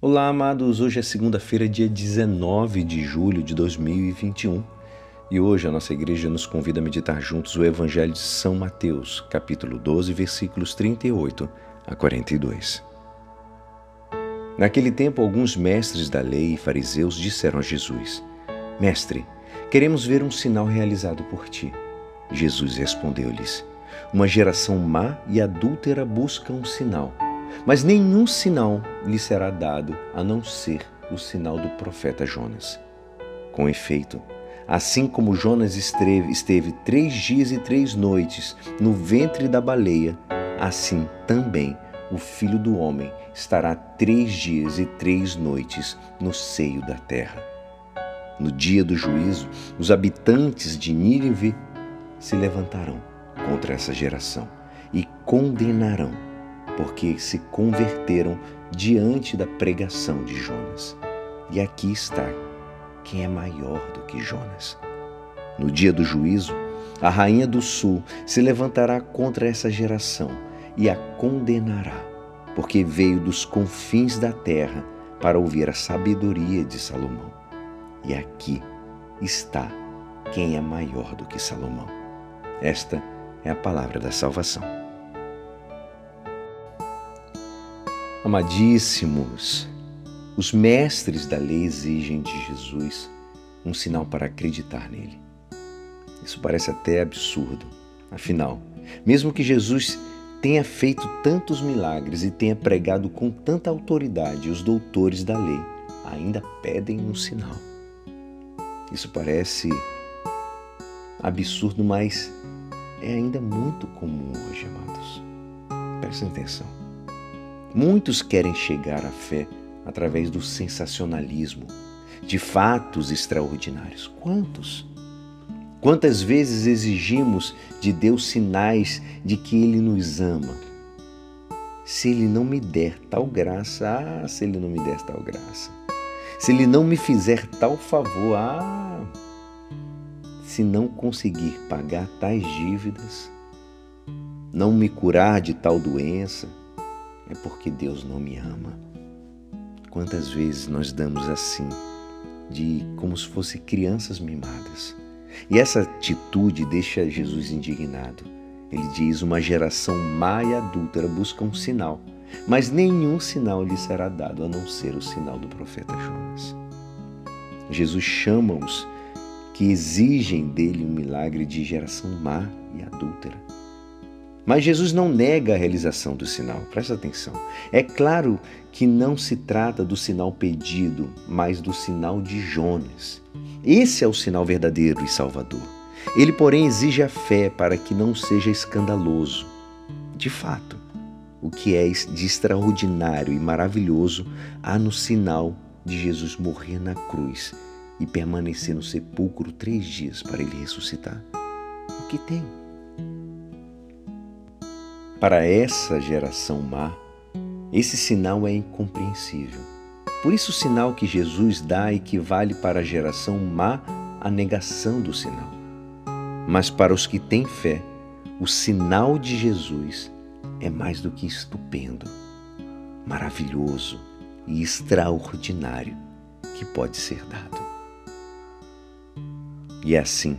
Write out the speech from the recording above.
Olá, amados. Hoje é segunda-feira, dia 19 de julho de 2021. E hoje a nossa igreja nos convida a meditar juntos o Evangelho de São Mateus, capítulo 12, versículos 38 a 42. Naquele tempo, alguns mestres da lei e fariseus disseram a Jesus: Mestre, queremos ver um sinal realizado por ti. Jesus respondeu-lhes: Uma geração má e adúltera busca um sinal mas nenhum sinal lhe será dado a não ser o sinal do profeta Jonas. Com efeito, assim como Jonas esteve, esteve três dias e três noites no ventre da baleia, assim também o filho do homem estará três dias e três noites no seio da terra. No dia do juízo, os habitantes de Nínive se levantarão contra essa geração e condenarão porque se converteram diante da pregação de Jonas. E aqui está quem é maior do que Jonas. No dia do juízo, a rainha do sul se levantará contra essa geração e a condenará, porque veio dos confins da terra para ouvir a sabedoria de Salomão. E aqui está quem é maior do que Salomão. Esta é a palavra da salvação. Amadíssimos, os mestres da lei exigem de Jesus um sinal para acreditar nele. Isso parece até absurdo. Afinal, mesmo que Jesus tenha feito tantos milagres e tenha pregado com tanta autoridade, os doutores da lei ainda pedem um sinal. Isso parece absurdo, mas é ainda muito comum hoje, amados. Prestem atenção. Muitos querem chegar à fé através do sensacionalismo, de fatos extraordinários. Quantos? Quantas vezes exigimos de Deus sinais de que Ele nos ama? Se Ele não me der tal graça, ah, se Ele não me der tal graça. Se Ele não me fizer tal favor, ah, se não conseguir pagar tais dívidas, não me curar de tal doença, é porque Deus não me ama. Quantas vezes nós damos assim, de como se fossem crianças mimadas. E essa atitude deixa Jesus indignado. Ele diz: Uma geração má e adúltera busca um sinal, mas nenhum sinal lhe será dado a não ser o sinal do profeta Jonas. Jesus chama-os que exigem dele um milagre de geração má e adúltera. Mas Jesus não nega a realização do sinal, presta atenção. É claro que não se trata do sinal pedido, mas do sinal de Jonas. Esse é o sinal verdadeiro e salvador. Ele, porém, exige a fé para que não seja escandaloso. De fato, o que é de extraordinário e maravilhoso há no sinal de Jesus morrer na cruz e permanecer no sepulcro três dias para ele ressuscitar. O que tem? Para essa geração má, esse sinal é incompreensível. Por isso, o sinal que Jesus dá equivale para a geração má à negação do sinal. Mas para os que têm fé, o sinal de Jesus é mais do que estupendo, maravilhoso e extraordinário que pode ser dado. E é assim